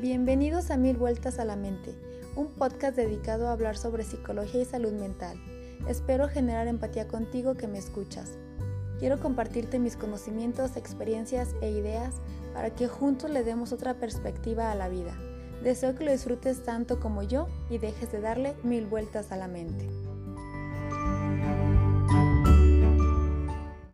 Bienvenidos a Mil Vueltas a la Mente, un podcast dedicado a hablar sobre psicología y salud mental. Espero generar empatía contigo que me escuchas. Quiero compartirte mis conocimientos, experiencias e ideas para que juntos le demos otra perspectiva a la vida. Deseo que lo disfrutes tanto como yo y dejes de darle mil vueltas a la mente.